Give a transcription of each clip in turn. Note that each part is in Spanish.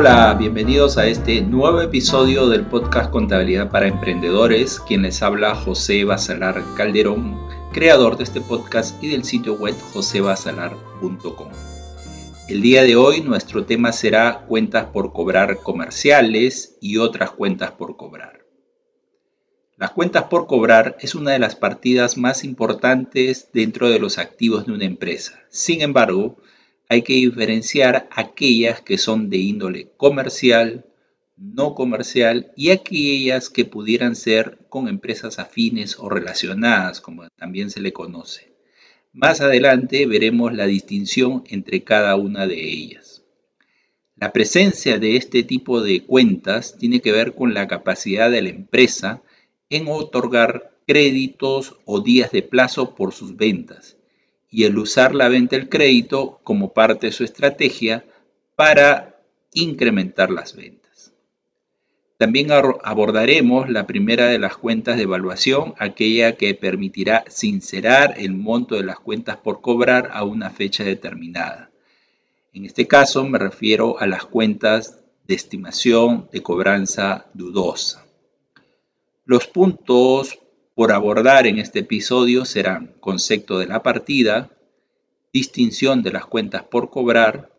Hola, bienvenidos a este nuevo episodio del podcast Contabilidad para Emprendedores. Quien les habla José Basalar Calderón, creador de este podcast y del sitio web josebasalar.com. El día de hoy nuestro tema será cuentas por cobrar comerciales y otras cuentas por cobrar. Las cuentas por cobrar es una de las partidas más importantes dentro de los activos de una empresa. Sin embargo, hay que diferenciar aquellas que son de índole comercial, no comercial y aquellas que pudieran ser con empresas afines o relacionadas, como también se le conoce. Más adelante veremos la distinción entre cada una de ellas. La presencia de este tipo de cuentas tiene que ver con la capacidad de la empresa en otorgar créditos o días de plazo por sus ventas y el usar la venta del crédito como parte de su estrategia para incrementar las ventas. También abordaremos la primera de las cuentas de evaluación, aquella que permitirá sincerar el monto de las cuentas por cobrar a una fecha determinada. En este caso me refiero a las cuentas de estimación de cobranza dudosa. Los puntos por abordar en este episodio serán concepto de la partida, distinción de las cuentas por cobrar,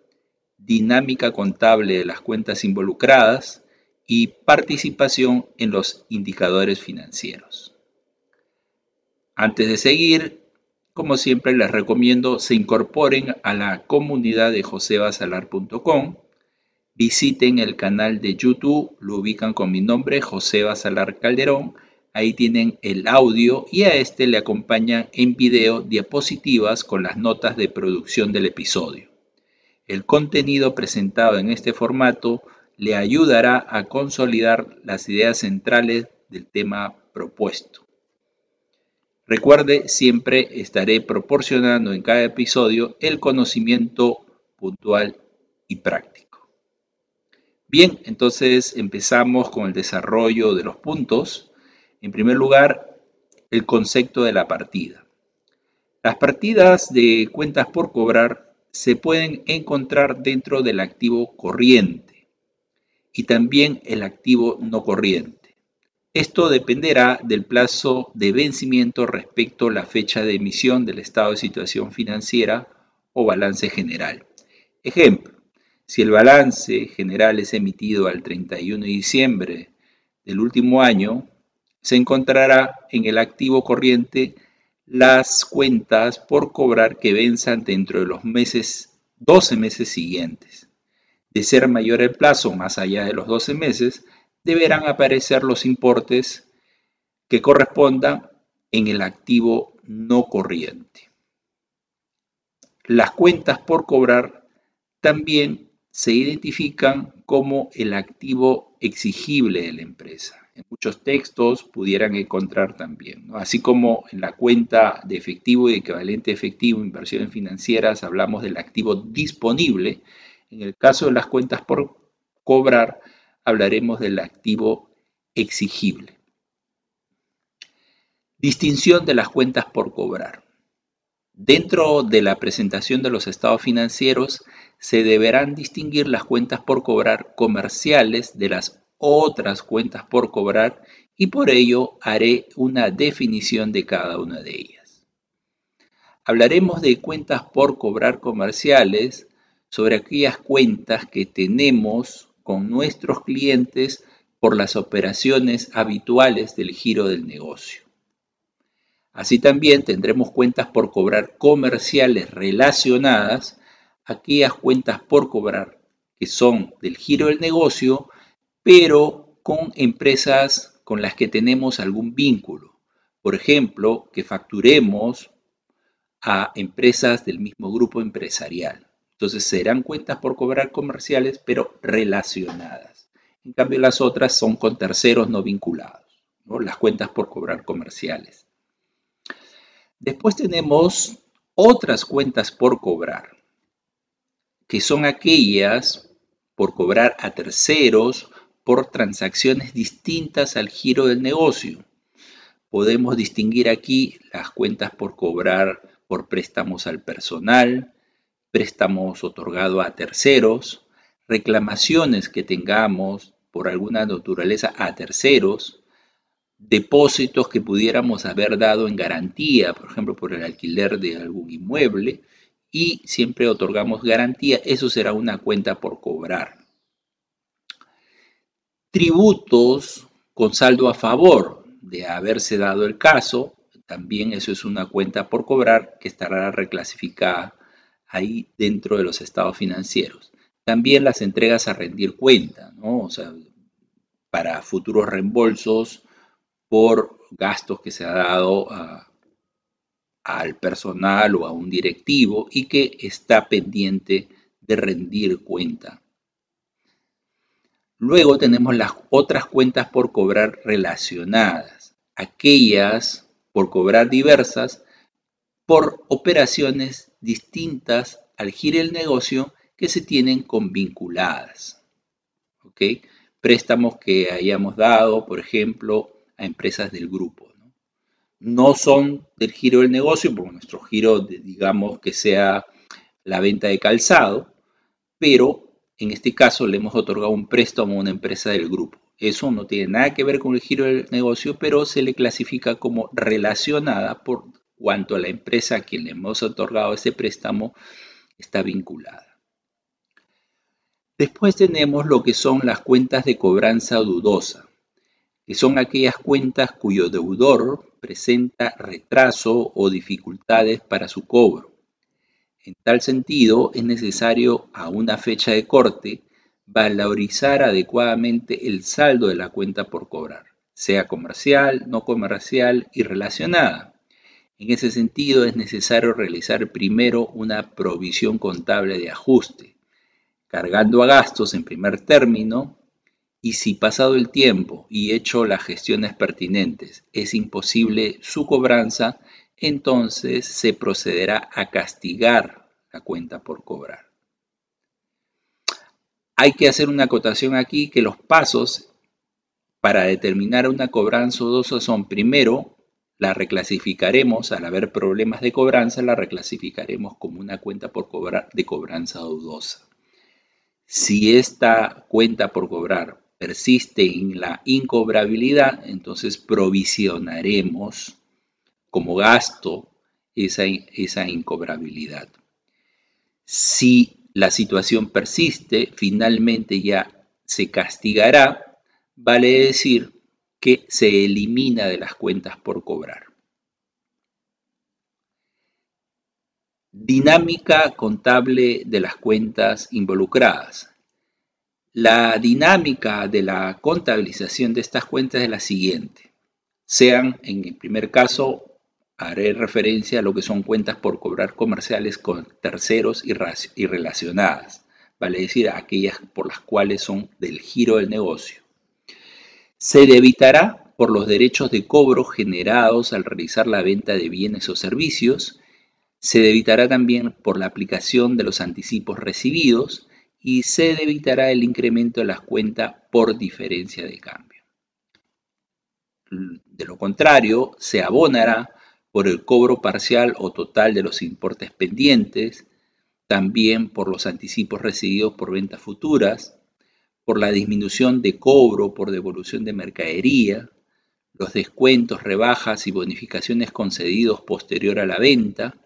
dinámica contable de las cuentas involucradas y participación en los indicadores financieros. Antes de seguir, como siempre les recomiendo se incorporen a la comunidad de josebasalar.com, visiten el canal de YouTube, lo ubican con mi nombre, José Basalar Calderón, Ahí tienen el audio y a este le acompañan en video diapositivas con las notas de producción del episodio. El contenido presentado en este formato le ayudará a consolidar las ideas centrales del tema propuesto. Recuerde, siempre estaré proporcionando en cada episodio el conocimiento puntual y práctico. Bien, entonces empezamos con el desarrollo de los puntos. En primer lugar, el concepto de la partida. Las partidas de cuentas por cobrar se pueden encontrar dentro del activo corriente y también el activo no corriente. Esto dependerá del plazo de vencimiento respecto a la fecha de emisión del estado de situación financiera o balance general. Ejemplo, si el balance general es emitido al 31 de diciembre del último año, se encontrará en el activo corriente las cuentas por cobrar que venzan dentro de los meses, 12 meses siguientes. De ser mayor el plazo más allá de los 12 meses, deberán aparecer los importes que correspondan en el activo no corriente. Las cuentas por cobrar también se identifican como el activo exigible de la empresa en muchos textos pudieran encontrar también. Así como en la cuenta de efectivo y equivalente efectivo, inversiones financieras, hablamos del activo disponible, en el caso de las cuentas por cobrar, hablaremos del activo exigible. Distinción de las cuentas por cobrar. Dentro de la presentación de los estados financieros se deberán distinguir las cuentas por cobrar comerciales de las otras cuentas por cobrar y por ello haré una definición de cada una de ellas. Hablaremos de cuentas por cobrar comerciales sobre aquellas cuentas que tenemos con nuestros clientes por las operaciones habituales del giro del negocio. Así también tendremos cuentas por cobrar comerciales relacionadas aquellas cuentas por cobrar que son del giro del negocio pero con empresas con las que tenemos algún vínculo. Por ejemplo, que facturemos a empresas del mismo grupo empresarial. Entonces serán cuentas por cobrar comerciales, pero relacionadas. En cambio, las otras son con terceros no vinculados, las cuentas por cobrar comerciales. Después tenemos otras cuentas por cobrar, que son aquellas por cobrar a terceros por transacciones distintas al giro del negocio. Podemos distinguir aquí las cuentas por cobrar por préstamos al personal, préstamos otorgados a terceros, reclamaciones que tengamos por alguna naturaleza a terceros, depósitos que pudiéramos haber dado en garantía, por ejemplo, por el alquiler de algún inmueble, y siempre otorgamos garantía, eso será una cuenta por cobrar. Tributos con saldo a favor de haberse dado el caso, también eso es una cuenta por cobrar que estará reclasificada ahí dentro de los estados financieros. También las entregas a rendir cuenta, ¿no? O sea, para futuros reembolsos por gastos que se ha dado al personal o a un directivo y que está pendiente de rendir cuenta. Luego tenemos las otras cuentas por cobrar relacionadas, aquellas por cobrar diversas por operaciones distintas al giro del negocio que se tienen con vinculadas. Préstamos que hayamos dado, por ejemplo, a empresas del grupo. No, son del giro del negocio, porque nuestro giro, digamos que sea la venta de calzado, pero en este caso le hemos otorgado un préstamo a una empresa del grupo. Eso no tiene nada que ver con el giro del negocio, pero se le clasifica como relacionada por cuanto a la empresa a quien le hemos otorgado ese préstamo está vinculada. Después tenemos lo que son las cuentas de cobranza dudosa, que son aquellas cuentas cuyo deudor presenta retraso o dificultades para su cobro. En tal sentido, es necesario a una fecha de corte valorizar adecuadamente el saldo de la cuenta por cobrar, sea comercial, no comercial y relacionada. En ese sentido, es necesario realizar primero una provisión contable de ajuste, cargando a gastos en primer término y si pasado el tiempo y hecho las gestiones pertinentes es imposible su cobranza, entonces se procederá a castigar la cuenta por cobrar. Hay que hacer una acotación aquí que los pasos para determinar una cobranza dudosa son primero, la reclasificaremos, al haber problemas de cobranza, la reclasificaremos como una cuenta por cobrar de cobranza dudosa. Si esta cuenta por cobrar persiste en la incobrabilidad, entonces provisionaremos como gasto esa, esa incobrabilidad. Si la situación persiste, finalmente ya se castigará, vale decir que se elimina de las cuentas por cobrar. Dinámica contable de las cuentas involucradas. La dinámica de la contabilización de estas cuentas es la siguiente. Sean, en el primer caso, haré referencia a lo que son cuentas por cobrar comerciales con terceros y, relacionadas, vale decir, aquellas por las cuales son del giro del negocio. Se debitará por los derechos de cobro generados al realizar la venta de bienes o servicios, se debitará también por la aplicación de los anticipos recibidos y se debitará el incremento de las cuentas por diferencia de cambio. De lo contrario, se abonará por el cobro parcial o total de los importes pendientes, también por los anticipos recibidos por ventas futuras, por la disminución de cobro por devolución de mercadería, los descuentos, rebajas y bonificaciones concedidos posterior a la venta,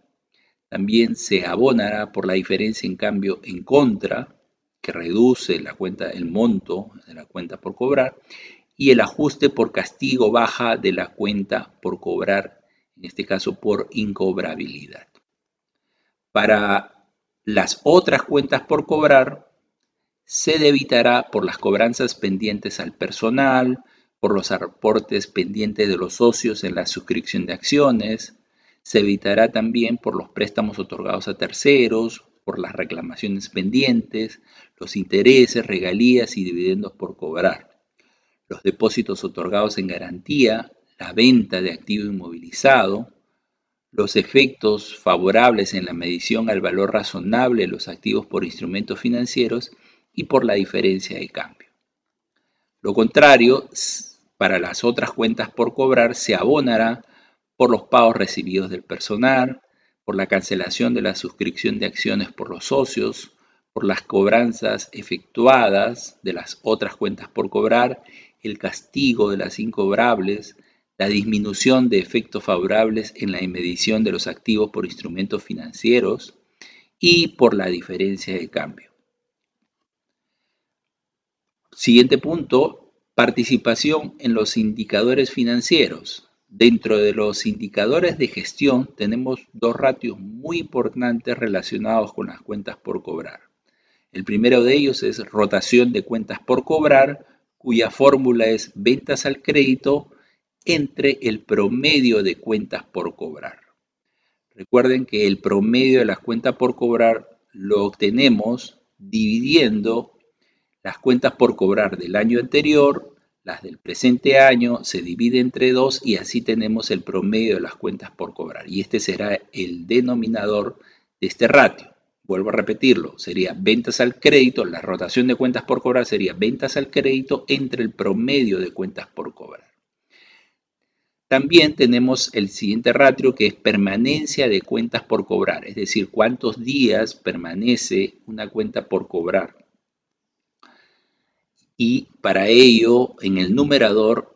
también se abonará por la diferencia en cambio en contra, que reduce la cuenta, el monto de la cuenta por cobrar, y el ajuste por castigo baja de la cuenta por cobrar en este caso por incobrabilidad. Para las otras cuentas por cobrar, se debitará por las cobranzas pendientes al personal, por los aportes pendientes de los socios en la suscripción de acciones, se evitará también por los préstamos otorgados a terceros, por las reclamaciones pendientes, los intereses, regalías y dividendos por cobrar, los depósitos otorgados en garantía, la venta de activo inmovilizado, los efectos favorables en la medición al valor razonable de los activos por instrumentos financieros y por la diferencia de cambio. Lo contrario, para las otras cuentas por cobrar se abonará por los pagos recibidos del personal, por la cancelación de la suscripción de acciones por los socios, por las cobranzas efectuadas de las otras cuentas por cobrar, el castigo de las incobrables, la disminución de efectos favorables en la medición de los activos por instrumentos financieros y por la diferencia de cambio. Siguiente punto, participación en los indicadores financieros. Dentro de los indicadores de gestión tenemos dos ratios muy importantes relacionados con las cuentas por cobrar. El primero de ellos es rotación de cuentas por cobrar, cuya fórmula es ventas al crédito entre el promedio de cuentas por cobrar. Recuerden que el promedio de las cuentas por cobrar lo obtenemos dividiendo las cuentas por cobrar del año anterior, las del presente año, se divide entre dos y así tenemos el promedio de las cuentas por cobrar. Y este será el denominador de este ratio. Vuelvo a repetirlo, sería ventas al crédito, la rotación de cuentas por cobrar sería ventas al crédito entre el promedio de cuentas por cobrar. También tenemos el siguiente ratio que es permanencia de cuentas por cobrar, es decir, cuántos días permanece una cuenta por cobrar. Y para ello, en el numerador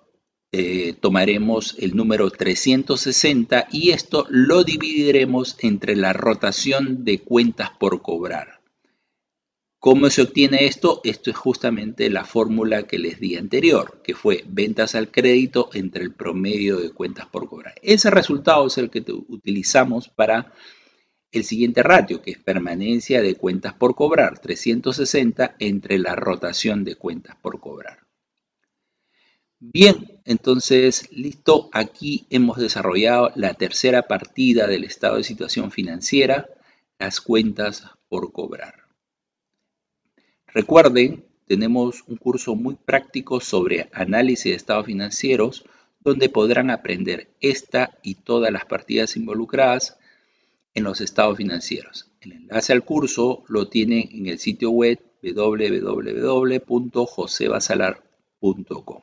eh, tomaremos el número 360 y esto lo dividiremos entre la rotación de cuentas por cobrar. ¿Cómo se obtiene esto? Esto es justamente la fórmula que les di anterior, que fue ventas al crédito entre el promedio de cuentas por cobrar. Ese resultado es el que utilizamos para el siguiente ratio, que es permanencia de cuentas por cobrar, 360 entre la rotación de cuentas por cobrar. Bien, entonces, listo, aquí hemos desarrollado la tercera partida del estado de situación financiera, las cuentas por cobrar. Recuerden, tenemos un curso muy práctico sobre análisis de estados financieros, donde podrán aprender esta y todas las partidas involucradas en los estados financieros. El enlace al curso lo tienen en el sitio web www.josebasalar.com.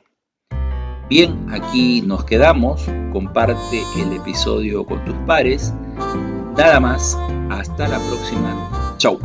Bien, aquí nos quedamos. Comparte el episodio con tus pares. Nada más. Hasta la próxima. Chau.